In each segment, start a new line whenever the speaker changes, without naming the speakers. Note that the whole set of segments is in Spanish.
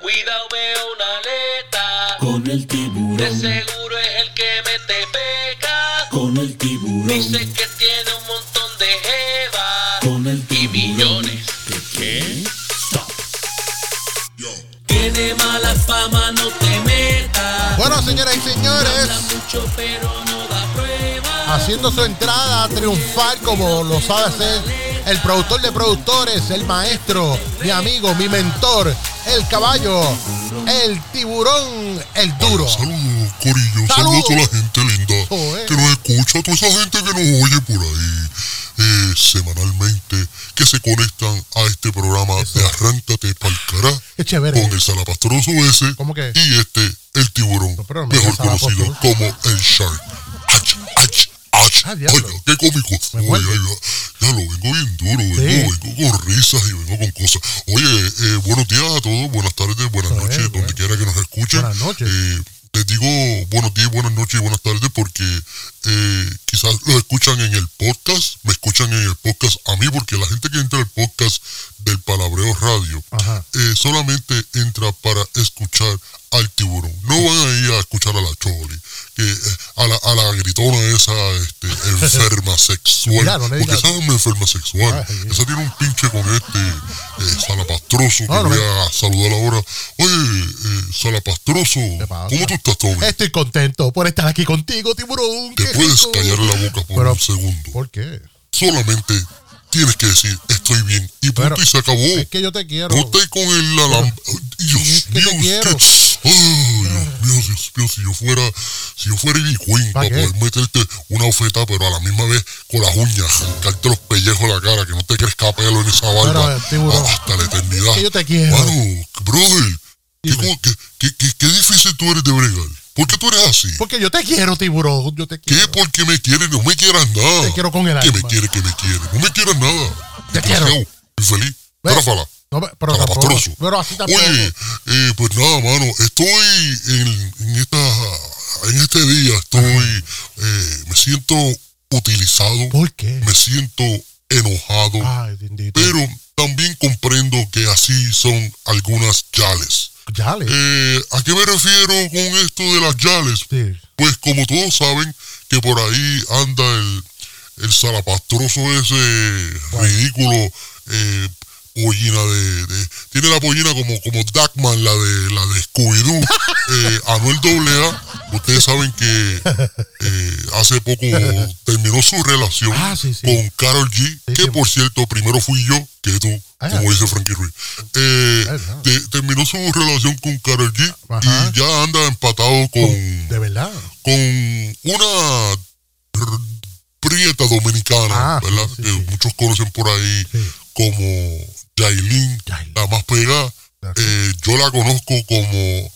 Cuidado, veo una aleta.
Con el
De
tiburón,
seguro es el que mete pecas.
con el tiburón,
Dice que tiene un montón de jeva
con el
y
tiburón.
millones.
¿Qué? Stop.
Tiene mala fama, no te metas.
Bueno, señoras y señores,
Habla mucho, pero no da prueba.
haciendo su entrada a triunfar como lo sabe hacer el productor de productores, el maestro, mi amigo, mi mentor, el caballo, el tiburón, el duro.
Saludos, Corillo.
Saludos.
Saludos a toda la gente linda que nos escucha, a toda esa gente que nos oye por ahí eh, semanalmente, que se conectan a este programa de Arráncate pa'l cará
Qué chévere.
con el salapastroso ese
¿Cómo que?
y este, el tiburón,
No,
mejor conocido como el Shark. ¡Ach, ach, ach!
Ah, diablo.
Qué cómico. Ya, lo vengo bien duro, vengo, vengo con risas y vengo con cosas. Oye, eh, buenos días a todos, buenas tardes, buenas noches, donde quiera que nos escuchen.
Buenas noches.
Eh, les digo buenos días, buenas noches y buenas tardes porque eh, quizás lo escuchan en el podcast, me escuchan en el podcast a mí porque la gente que entra al podcast del Palabreo Radio
Ajá.
eh, solamente entra para escuchar al tiburón. No van a ir a escuchar a la Choli, que, eh, a, la, a la gritona esa este, enferma sexual.
No
porque esa es una enferma sexual.
Ay,
esa tiene un pinche con este eh, salapastroso que
No, no
voy a saludar ahora. Oye, eh, salapastroso? ¿cómo tú estás, Tommy?
Estoy contento por estar aquí contigo, tiburón.
Te puedes
rico.
callar la boca por
Pero-
un segundo.
¿Por qué?
Solamente tienes que decir, estoy bien. Y punto,
Pero-
y se acabó.
Es que yo te quiero.
No estés con el alam... Dios
Es que te
mío,
quiero.
es que- Ay, Dios mío, Dios mío, si yo fuera, si yo fuera Ivy Queen,
¿Pa
para
qué?
poder meterte una oferta, pero a la misma vez con las uñas, arrancarte los pellejos de la cara, que no te crezca pelo en esa barba
Pero,
a- hasta la eternidad.
que yo te quiero.
Mano, brother, qué, qué- qué- qué- qué difícil tú eres de bregar. ¿Por qué tú eres así?
Porque yo te quiero, tiburón. Yo te
¿Qué?
quiero.
Porque me quieres, no me quieras nada.
Te quiero con el
Que me
alma.
quiere, que me quiere. No me quieras nada.
Te quiero.
Desgraciado, Infeliz.
Ve. No, pero tampoco.
Salapastroso.
Pero así tampoco.
Oye, eh, pues nada, mano, estoy en, en esta, en este día, estoy, eh, me siento utilizado,
¿Por qué?
me siento enojado,
Ay,
pero también comprendo que así son algunas yales.
Ya le.
Eh, ¿A qué me refiero con esto de las yales?
Sí.
Pues como todos saben que por ahí anda el, el salapastroso ese ridículo eh, pollina de, de- tiene la pollina como como Duckman la de la de Scooby-Doo eh, Anuel AA ustedes saben que eh, hace poco terminó su relación
Ah, sí, sí.
con Carol G
Sí,
que por cierto primero fui yo que tú
Ah.
como dice Frankie Ruiz eh, te- terminó su relación con Carol G
Ajá.
y ya anda empatado con
De verdad.
con una prieta dominicana,
Ah,
¿verdad? que muchos conocen por ahí como Yailin,
Yailin.
la más pegada. Eh, yo la conozco como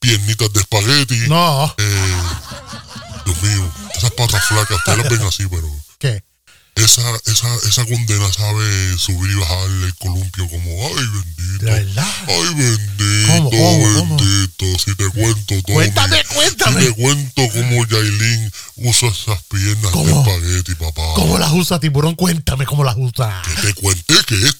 piernitas de espagueti.
No.
Eh, Dios mío, esas patas flacas, ustedes las ven así, pero
¿Qué?
esa, esa, esa condena sabe subir y bajarle el columpio como, ay bendito.
De verdad.
Ay, bendito,
¿Cómo, cómo, cómo?
bendito. Si te cuento todo.
Cuéntame, cuéntame.
Si te cuento cómo Yailin usa esas piernas de espagueti, papá.
¿Cómo las usa, tiburón? Cuéntame cómo las usa.
Que te cuente que es.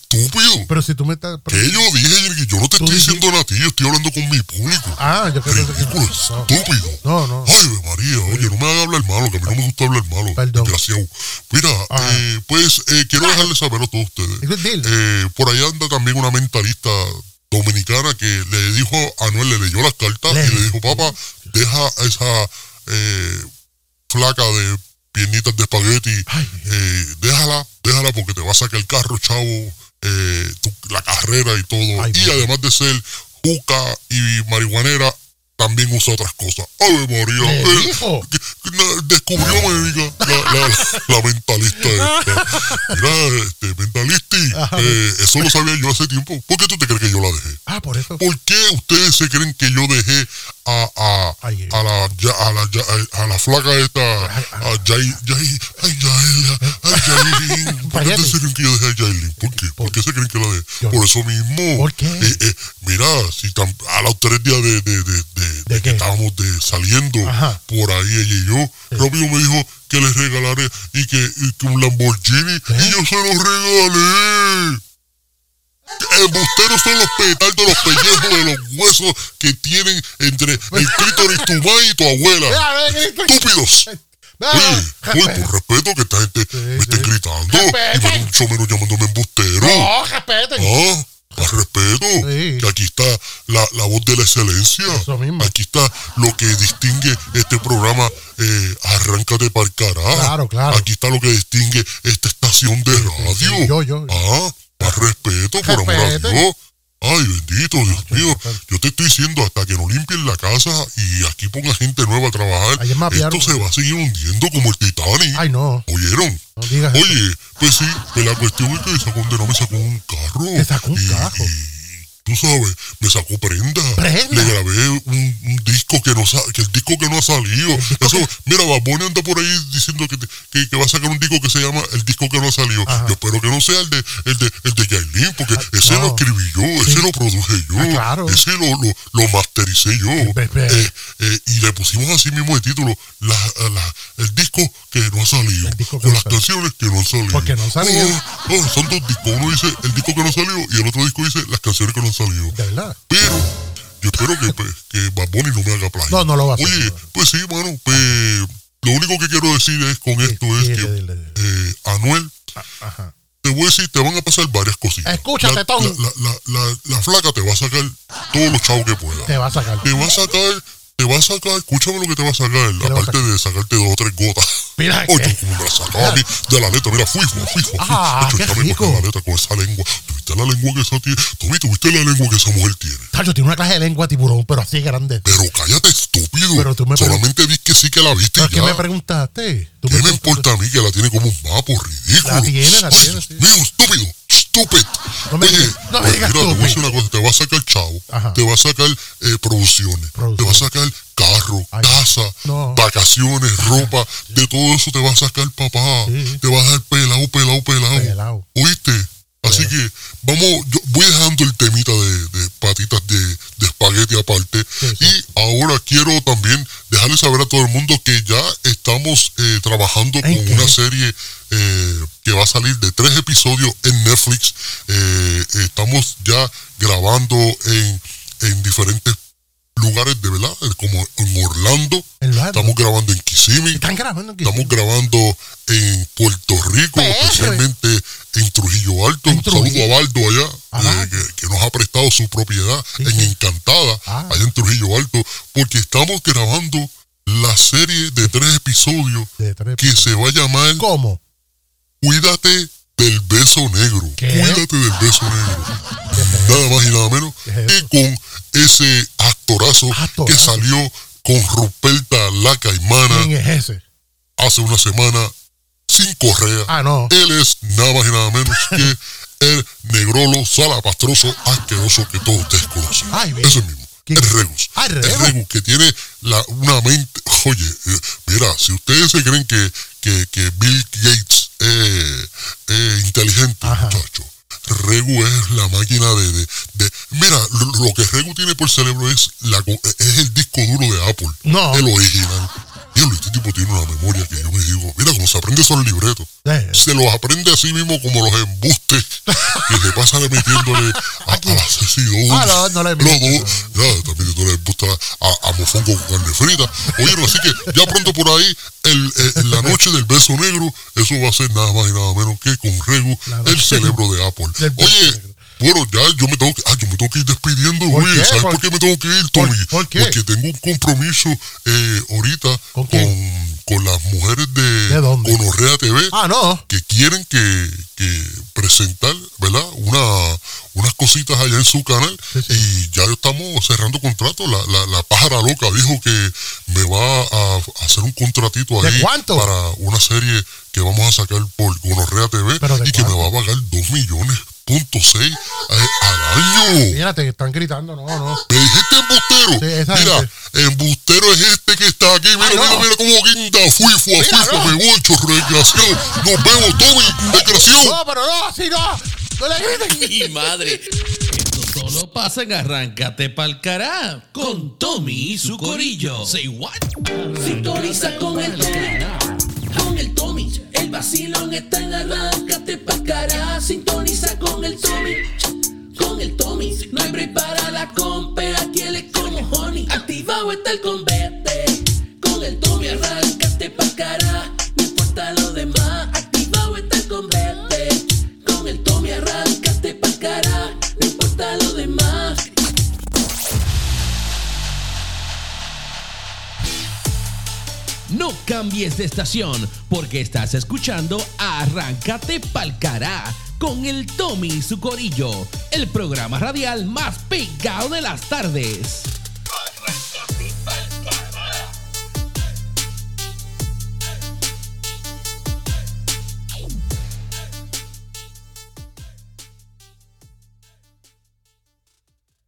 Pero si tú me estás.
Que yo dije, yo no te estoy diciendo a ti, yo estoy hablando con mi público.
Ah, yo creo que.
Ridículo,
No.
estúpido.
No, no.
Ay, María, oye, no me hagas hablar malo, que a mí no me gusta hablar malo.
Perdón.
Desgraciado. Mira, eh, pues eh, quiero dejarles saber a todos ustedes. Eh, por ahí anda también una mentalista dominicana que le dijo a Anuel, le leyó las cartas
Le-
y le dijo, papá, deja esa eh, flaca de piernitas de espagueti, eh, déjala, déjala porque te va a sacar el carro, chavo, eh, tu- la carrera y todo.
Ay,
y además de ser juca y marihuanera, también usa otras cosas. ¡Ave María!
¿Le
eh, que- que descubrió, diga, la, la, la mentalista esta. Mira, este, mentalisti,
Ajá.
eh, eso lo sabía yo hace tiempo. ¿Por qué tú te crees que yo la dejé?
Ah, por eso.
¿Por qué ustedes se creen que yo dejé a, a,
Ay,
a, la, ya- a, la, ya- a la flaca esta, a Jai, Jai, ay, Yael, ay, Yailin? ¿Por qué ustedes se creen que yo dejé a Yailin? ¿Por qué? ¿Por qué se creen que la dejé? Por eso mismo.
¿Por qué?
Eh, eh, mira, si tan- a los tres días de, de, de, de- que estábamos saliendo
Ajá.
por ahí ella y yo, Robio me dijo que le regalaré y que, y que un Lamborghini y yo se lo regalé. Embusteros son los petardos, los pellejos de los huesos que tienen entre el clítoris tu madre y tu abuela. ¡Estúpidos! Oye, oye, por respeto que esta gente me esté gritando y
Respete.
mucho menos llamándome embustero.
No, respeten.
Ah, más respeto.
Sí.
Que aquí está la, la voz de la excelencia.
Eso mismo.
Aquí está lo que distingue este programa. Eh, Arráncate para el carajo.
Claro, claro.
Aquí está lo que distingue esta estación de radio.
sí, yo, yo.
Ah, más respeto, por amor a. Dios. Ay, bendito, Dios mío. Yo te estoy diciendo hasta que no limpien la casa y aquí ponga gente nueva a trabajar. Esto se va a seguir hundiendo como el Titanic.
Ay, no.
¿Oyeron?
No digas eso.
Oye, pues sí, que la cuestión es que esa condena me sacó un carro.
Te sacó un
y,
carro.
y tú sabes, me sacó prenda.
¿Prenda?
Le grabé un, un disco que no que el disco que no ha salido. Eso,
que-
mira, Baboni anda por ahí diciendo que, que, que va a sacar un disco que se llama El disco que no ha salido.
Ajá.
Yo espero que no sea el de el de el de Yailin, porque ese
no.
lo escribí yo, ese lo produje yo,
Ah, claro.
ese lo, lo, lo mastericé yo. Eh, eh, y le pusimos así mismo de título la, la- el disco que no ha salido. Con
no
las
salió.
canciones que no han salido.
Porque no han salido.
Oh, oh, son dos discos. Uno dice el disco que no salió y el otro disco dice las canciones que no han salido.
De verdad.
Pero yo espero que, pues, que Bad Bunny no me haga plagio.
No, no lo va a hacer,
Oye, pues sí, mano. Pues, lo único que quiero decir es con esto es
dile,
que
dile, dile.
eh, Anuel,
Ajá.
te voy a decir, te van a pasar varias cositas.
Escúchate, Tom.
la, la, la- la flaca te va a sacar todos los chavos que pueda.
Te va a sacar.
Te va a sacar, te va a sacar, escúchame lo que te va a sacar,
a
aparte de sacarte dos o tres gotas.
Mira,
Oye, como me la sacaba a mí de la letra, mira, fui, fui, fui, fui.
Ah, qué rico.
la letra con esa lengua. ¿Tuviste la lengua que esa tiene? Tommy, ¿tuviste la lengua que esa mujer tiene?
Tacho, tiene una clase de lengua tiburón, pero así grande.
Pero cállate, estúpido.
Pero tú me
Solamente vi que sí que la viste
¿Pero
y
qué me preguntaste? ¿Tú
¿Qué me importa a mí que la tiene como un mapo ridículo?
La tiene, la
Ay,
tiene,
Dios
sí.
mío, estúpido, estúpido.
No me
Oye,
digas- no me digas
mira, te voy a decir una cosa, te va a sacar chavo,
Ajá.
te va a sacar eh, producciones, te va a sacar carro,
Ay,
casa,
no.
vacaciones, ropa, de todo eso te va a sacar papá.
Sí.
Te va a dejar pelado, pelado, pelado. ¿Oíste? Así que vamos, yo voy dejando el temita de, de patitas de, de espagueti aparte.
Sí, sí.
Y ahora quiero también dejarle saber a todo el mundo que ya estamos eh, trabajando
¿En
con
qué?
una serie eh, que va a salir de tres episodios en Netflix. Eh, estamos ya grabando en, en diferentes lugares de verdad, como en Orlando.
En.
Estamos grabando en Kissimmee.
Están grabando aquí.
Estamos grabando en Puerto Rico,
Pero-
especialmente en Trujillo Alto.
En
Un saludo
Trujillo.
a Baldo allá, eh, que, que prestado su propiedad
Sí,
en
sí.
Encantada,
Ah.
allá en Trujillo Alto, porque estamos grabando la serie de tres episodios
De tres
que se va a llamar
¿Cómo?
Cuídate del beso negro.
¿Qué?
Cuídate del beso negro. Nada más y nada menos
¿Qué es
que con ese actorazo,
Actorazo.
que salió con Ruperta la Caimana
¿Quién es ese?
hace una semana sin correa.
Ah, no.
Él es nada más y nada menos que el negrolo salapastroso asqueroso que todos ustedes conocen.
Ay.
Ese mismo.
¿Quién?
El Regus.
Ah, el Regus.
Que tiene la, una mente. Oye, eh, mira, si ustedes se creen que, que, que Bill Gates es es inteligente,
Ajá.
muchacho. Regu es la máquina de, de, de- mira lo, lo que Regu tiene por cerebro es la es el disco duro de Apple
No.
el original Diablo, este tipo tiene una memoria que yo me digo, mira cómo se aprende esos libretos.
Eh.
Se los aprende así mismo como los embustes que se pasa metiéndole a, a las así, dos.
Ah, no, le
ya, también metiéndole embuste a, a mofongo con carne frita. Oye, no, así que ya pronto por ahí, el, el- la noche del beso negro, eso va a ser nada más y nada menos que con Regu, el cerebro de Apple. Oye, bueno, ya yo me tengo que, ah, yo me tengo que ir despidiendo,
¿Por qué?
¿sabes
¿Por-
por, qué me tengo que ir,
por-
Tommy?
por qué?
Porque tengo un compromiso eh, ahorita Las mujeres de,
¿De?
Gonorrea TV
Ah, no.
que quieren que, que presentar, ¿verdad? Una, unas cositas allá en su canal
Sí, sí.
y ya estamos cerrando contrato. La, la, la pájara loca dijo que me va a, hacer un contratito
¿De
ahí
cuánto?
para una serie que vamos a sacar por Gonorrea TV
¿Pero de
y que me
cuánto?
va a pagar 2 millones punto seis eh, al año.
Mira, te están gritando, no, no.
Me dijiste embustero.
Sí, esa
mira,
gente.
embustero es este que está aquí. Mira,
Ay, no.
mira, mira cómo guinda. Fui, fui,
Mira,
fui,
no.
me voy, chorro, desgraciado. Nos vemos, Tommy, desgraciado.
No, pero no, así no. No le griten.
Mi madre. Esto solo pasa en Arráncate pa'l cará con Tommy y su corillo. Say what?
Sintoniza con el Tommy, con el Tommy. El vacilón está en arráncate pa' cara. Sintoniza con el Tommy, el Tommy. No hay break para la compe, aquí él es como honey. Activado está el combate, con el Tommy arrancaste pa' cara. No importa lo demás, activado está el combate. Con el Tommy arrancaste pa' cara, no importa lo demás.
No cambies de estación porque estás escuchando Arráncate Palcará con el Tommy y su corillo, el programa radial más pegado de las tardes.